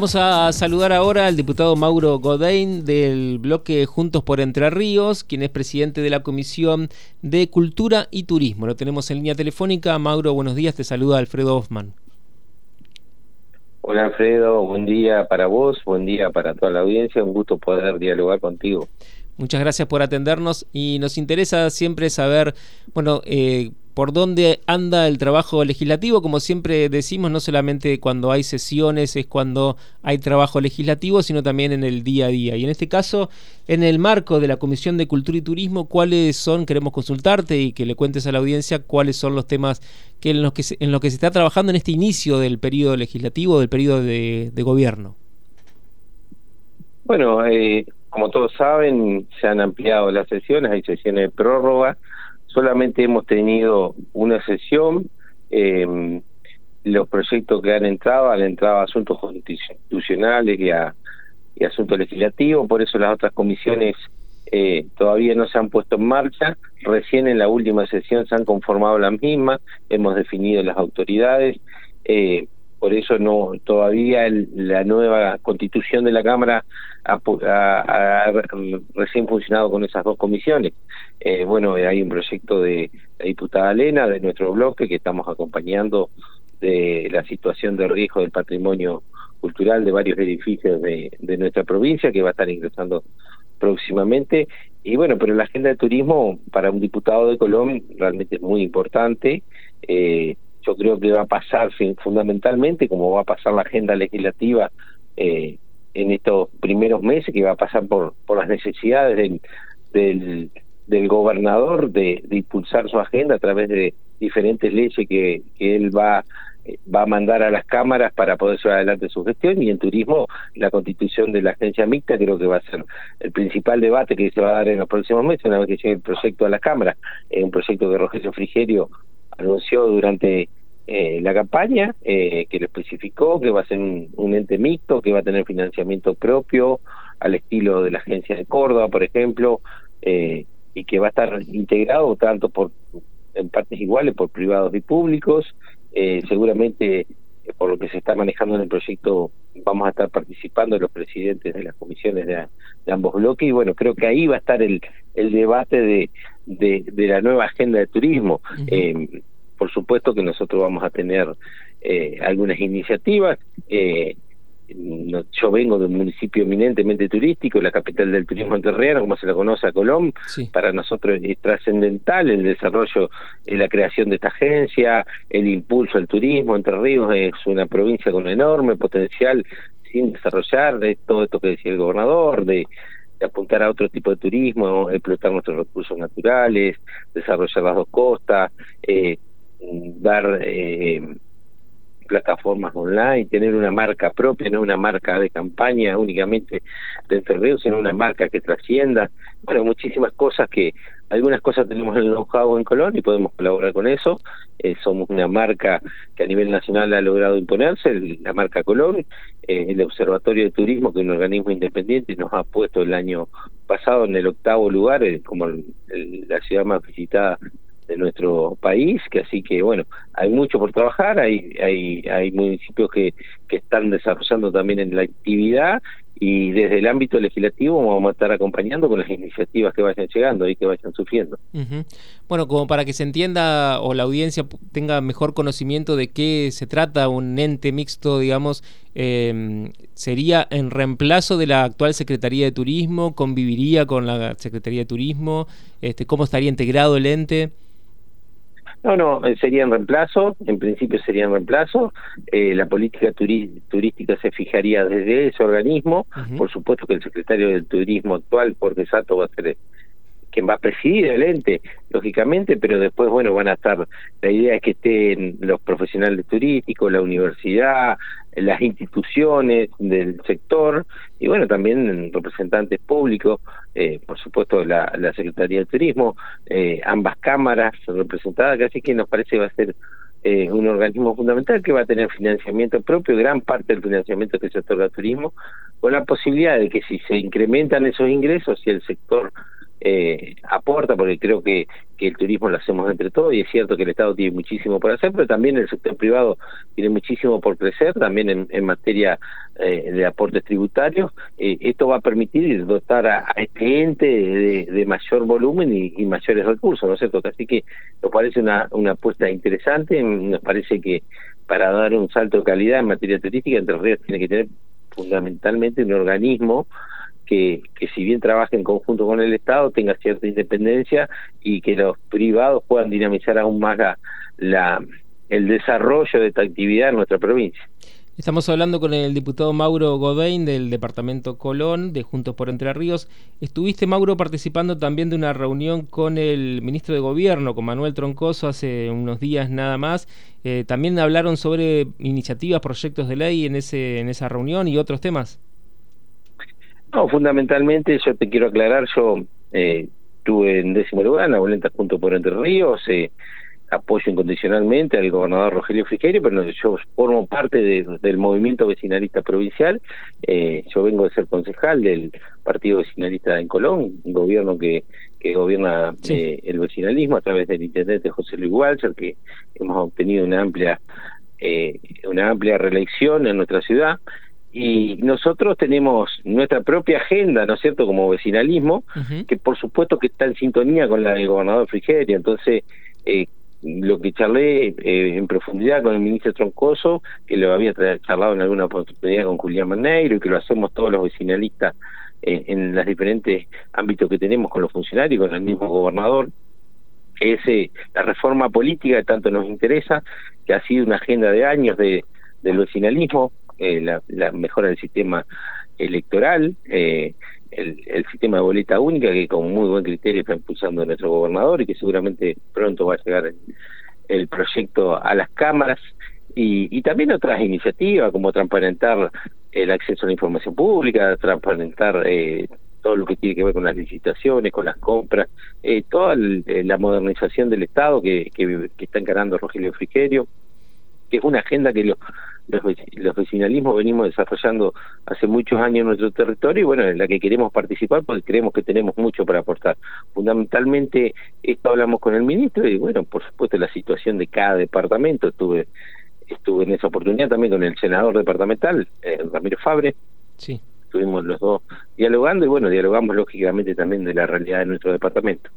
Vamos a saludar ahora al diputado Mauro Godain del bloque Juntos por Entre Ríos, quien es presidente de la Comisión de Cultura y Turismo. Lo tenemos en línea telefónica. Mauro, buenos días. Te saluda Alfredo Hoffman. Hola Alfredo, buen día para vos, buen día para toda la audiencia. Un gusto poder dialogar contigo. Muchas gracias por atendernos y nos interesa siempre saber, bueno, eh, por dónde anda el trabajo legislativo. Como siempre decimos, no solamente cuando hay sesiones es cuando hay trabajo legislativo, sino también en el día a día. Y en este caso, en el marco de la Comisión de Cultura y Turismo, ¿cuáles son, queremos consultarte y que le cuentes a la audiencia cuáles son los temas que en los que se, en los que se está trabajando en este inicio del periodo legislativo, del periodo de, gobierno? Bueno, eh, como todos saben, se han ampliado las sesiones, hay sesiones de prórroga, solamente hemos tenido una sesión, eh, los proyectos que han entrado han entrado a asuntos constitucionales y a, asuntos legislativos, por eso las otras comisiones eh, todavía no se han puesto en marcha, recién en la última sesión se han conformado las mismas, hemos definido las autoridades, eh, por eso no todavía la nueva constitución de la Cámara ha, recién funcionado con esas dos comisiones. Eh, bueno, hay un proyecto de la diputada Elena, de nuestro bloque, que estamos acompañando de la situación de riesgo del patrimonio cultural de varios edificios de, de nuestra provincia, que va a estar ingresando próximamente. Y bueno, pero la agenda de turismo para un diputado de Colombia realmente es muy importante. Eh, yo creo que va a pasar fundamentalmente, como va a pasar la agenda legislativa eh, en estos primeros meses, que va a pasar por, por las necesidades del, del, gobernador de, de, impulsar su agenda a través de diferentes leyes que, él va eh, va a mandar a las cámaras para poder llevar adelante su gestión y en turismo la constitución de la agencia mixta creo que va a ser el principal debate que se va a dar en los próximos meses una vez que llegue el proyecto a las cámaras, es un proyecto que Rogelio Frigerio anunció durante eh, la campaña, eh, que lo especificó, que va a ser un, ente mixto, que va a tener financiamiento propio, al estilo de la agencia de Córdoba, por ejemplo, eh, y que va a estar integrado tanto por en partes iguales por privados y públicos. Eh, seguramente, por lo que se está manejando en el proyecto, vamos a estar participando los presidentes de las comisiones de, ambos bloques y bueno, creo que ahí va a estar el, el debate de, de, la nueva agenda de turismo por supuesto que nosotros vamos a tener eh, algunas iniciativas. Eh, yo vengo de un municipio eminentemente turístico, la capital del turismo entrerriano, como se la conoce a Colón. Para nosotros es trascendental el desarrollo y la creación de esta agencia, el impulso al turismo. Entre Ríos es una provincia con enorme potencial sin desarrollar, de todo esto que decía el gobernador, de, apuntar a otro tipo de turismo, explotar nuestros recursos naturales, desarrollar las dos costas, eh, dar eh, plataformas online, tener una marca propia, no una marca de campaña únicamente de Entre sino una marca que trascienda. Bueno, muchísimas cosas que, algunas cosas tenemos en el know en Colón y podemos colaborar con eso. Eh, somos una marca que a nivel nacional ha logrado imponerse, la marca Colón. Eh, el Observatorio de Turismo, que es un organismo independiente, nos ha puesto el año pasado en el octavo lugar, como la ciudad más visitada de nuestro país, que así que bueno, hay mucho por trabajar, hay hay hay municipios que que están desarrollando también en la actividad y desde el ámbito legislativo vamos a estar acompañando con las iniciativas que vayan llegando y que vayan sufriendo. Bueno, como para que se entienda o la audiencia tenga mejor conocimiento de qué se trata un ente mixto, digamos, eh, sería en reemplazo de la actual Secretaría de Turismo, conviviría con la Secretaría de Turismo, este, cómo estaría integrado el ente. No, no, eh, sería en reemplazo, en principio sería en reemplazo. Eh, la política turística se fijaría desde ese organismo. Por supuesto que el secretario del Turismo actual, Jorge Sato, va a ser quien va a presidir el ente, lógicamente, pero después, bueno, van a estar, la idea es que estén los profesionales turísticos, la universidad, las instituciones del sector y bueno, también representantes públicos, eh, por supuesto la, Secretaría de Turismo, eh, ambas cámaras representadas, así que nos parece va a ser eh, un organismo fundamental que va a tener financiamiento propio, gran parte del financiamiento que se otorga al turismo, con la posibilidad de que si se incrementan esos ingresos, si el sector eh, aporta, porque creo que, que el turismo lo hacemos entre todos y es cierto que el Estado tiene muchísimo por hacer, pero también el sector privado tiene muchísimo por crecer, también en, materia eh, de aportes tributarios. Eh, esto va a permitir dotar a, este ente de, mayor volumen y, y, mayores recursos, ¿no es cierto? Así que nos parece una, una apuesta interesante, nos parece que para dar un salto de calidad en materia turística, Entre Ríos tiene que tener fundamentalmente un organismo que, si bien trabaje en conjunto con el Estado tenga cierta independencia y que los privados puedan dinamizar aún más la, la el desarrollo de esta actividad en nuestra provincia. Estamos hablando con el diputado Mauro Godain del departamento Colón de Juntos por Entre Ríos. Estuviste, Mauro, participando también de una reunión con el ministro de Gobierno, con Manuel Troncoso, hace unos días nada más. Eh, también hablaron sobre iniciativas, proyectos de ley en, ese, en esa reunión y otros temas. No, fundamentalmente yo te quiero aclarar, yo eh, estuve en décimo lugar en la boleta junto por Entre Ríos, eh, apoyo incondicionalmente al gobernador Rogelio Frigerio, pero yo formo parte del movimiento vecinalista provincial, eh, yo vengo de ser concejal del partido vecinalista en Colón, un gobierno que, que gobierna eh, el vecinalismo a través del intendente José Luis Walser, que hemos obtenido una amplia eh, una amplia reelección en nuestra ciudad y nosotros tenemos nuestra propia agenda, ¿no es cierto?, como vecinalismo, que por supuesto que está en sintonía con la del gobernador Frigerio. Entonces, eh, lo que charlé eh, en profundidad con el ministro Troncoso, que lo había charlado en alguna oportunidad con Julián Maneiro y que lo hacemos todos los vecinalistas en, en los diferentes ámbitos que tenemos con los funcionarios, con el mismo gobernador, es eh, la reforma política que tanto nos interesa, que ha sido una agenda de años de, del vecinalismo, eh, la, la, mejora del sistema electoral, eh, el, sistema de boleta única que con muy buen criterio está impulsando nuestro gobernador y que seguramente pronto va a llegar el, el proyecto a las cámaras. Y, y, también otras iniciativas como transparentar el acceso a la información pública, transparentar eh, todo lo que tiene que ver con las licitaciones, con las compras, eh, toda el, eh, la modernización del Estado que, que, está encarando Rogelio Frigerio, que es una agenda que lo, los, los vecinalismos venimos desarrollando hace muchos años en nuestro territorio y bueno, en la que queremos participar porque creemos que tenemos mucho para aportar. Fundamentalmente, esto hablamos con el ministro y bueno, por supuesto la situación de cada departamento, estuve estuve en esa oportunidad también con el senador departamental, eh, Ramiro Fabre. Sí. Estuvimos los dos dialogando y bueno, dialogamos lógicamente también de la realidad de nuestro departamento.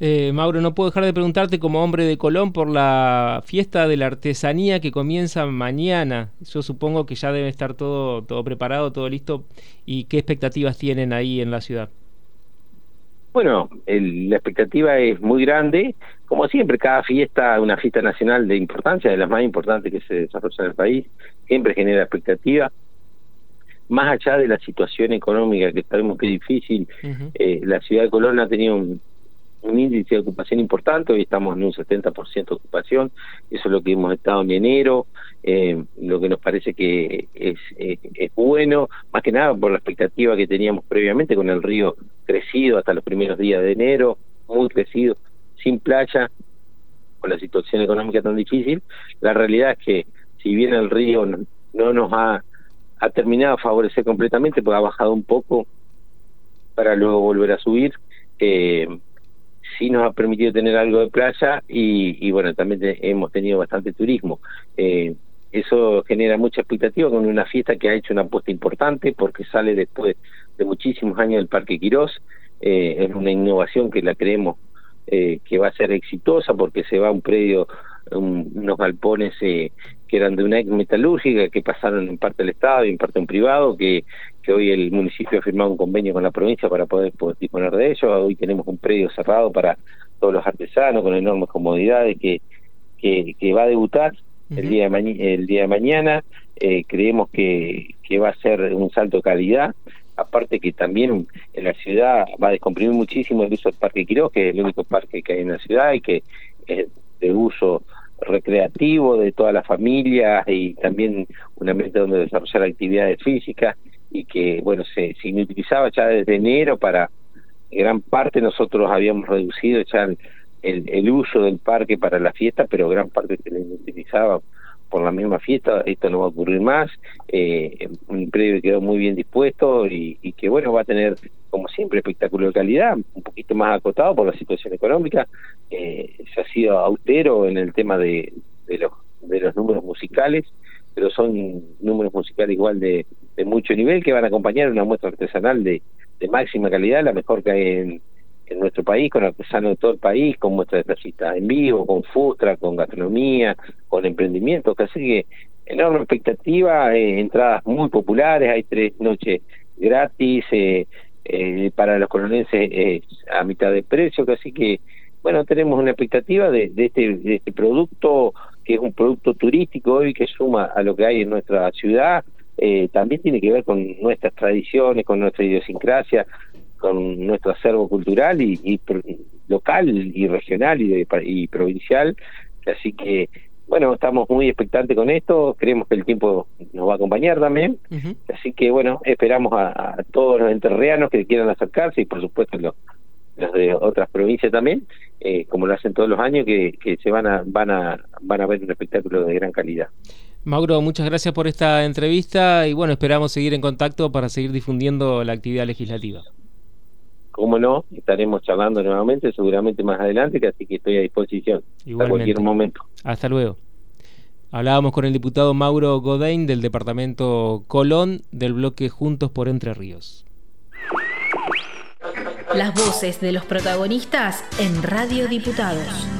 Eh, Mauro, no puedo dejar de preguntarte como hombre de Colón por la fiesta de la artesanía que comienza mañana. Yo supongo que ya debe estar todo, todo preparado, todo listo. ¿Y qué expectativas tienen ahí en la ciudad? Bueno, el, la expectativa es muy grande. Como siempre, cada fiesta, una fiesta nacional de importancia, de las más importantes que se desarrollan en el país, siempre genera expectativa. Más allá de la situación económica, que sabemos que es difícil, uh -huh. eh, la ciudad de Colón ha tenido un, un índice de ocupación importante, hoy estamos en un 70% de ocupación, eso es lo que hemos estado en enero, eh, lo que nos parece que es, bueno, más que nada por la expectativa que teníamos previamente con el río crecido hasta los primeros días de enero, muy crecido, sin playa, con la situación económica tan difícil, la realidad es que si bien el río no, no nos ha, ha terminado a favorecer completamente, porque ha bajado un poco para luego volver a subir, eh, sí nos ha permitido tener algo de playa y, bueno, también hemos tenido bastante turismo. Eh, eso genera mucha expectativa con una fiesta que ha hecho una apuesta importante porque sale después de muchísimos años del Parque Quirós. Eh, es una innovación que la creemos eh, que va a ser exitosa porque se va a un predio, un, unos galpones eh, que eran de una ex metalúrgica que pasaron en parte del Estado y en parte en privado, que, que hoy el municipio ha firmado un convenio con la provincia para poder, poder disponer de ellos. Hoy tenemos un predio cerrado para todos los artesanos con enormes comodidades que, que, que va a debutar uh -huh. el, día de el día de mañana. Eh, creemos que, que va a ser un salto de calidad aparte que también en la ciudad va a descomprimir muchísimo el uso del Parque Quiroz, que es el único parque que hay en la ciudad y que es de uso recreativo de todas las familias y también un ambiente donde desarrollar actividades físicas y que, bueno, se, se inutilizaba ya desde enero para gran parte nosotros habíamos reducido ya el, el, el uso del parque para la fiesta, pero gran parte se le inutilizaba por la misma fiesta, esto no va a ocurrir más, eh, un predio que quedó muy bien dispuesto y, que bueno, va a tener como siempre, espectáculo de calidad, un poquito más acotado por la situación económica. Eh, se ha sido austero en el tema de, los, de los números musicales, pero son números musicales igual de, mucho nivel que van a acompañar una muestra artesanal de, máxima calidad, la mejor que hay en, nuestro país, con artesanos de todo el país, con muestras de taxistas en vivo, con Fustra, con gastronomía, con emprendimiento, así que enorme expectativa, eh, entradas muy populares, hay tres noches gratis, eh, eh, para los colonenses a mitad de precio, así que bueno, tenemos una expectativa este, de este producto, que es un producto turístico hoy que suma a lo que hay en nuestra ciudad, eh, también tiene que ver con nuestras tradiciones, con nuestra idiosincrasia, con nuestro acervo cultural y, y local y regional y, de, y provincial. Así que, bueno, estamos muy expectantes con esto, creemos que el tiempo nos va a acompañar también. Así que, bueno, esperamos a, a, todos los enterreanos que quieran acercarse y, por supuesto, los, los de otras provincias también, eh, como lo hacen todos los años, que, que se van a, van, a, van a ver un espectáculo de gran calidad. Mauro, muchas gracias por esta entrevista y bueno, esperamos seguir en contacto para seguir difundiendo la actividad legislativa. Cómo no, estaremos charlando nuevamente, seguramente más adelante, así que estoy a disposición en cualquier momento. Hasta luego. Hablábamos con el diputado Mauro Godain del departamento Colón del bloque Juntos por Entre Ríos. Las voces de los protagonistas en Radio Diputados.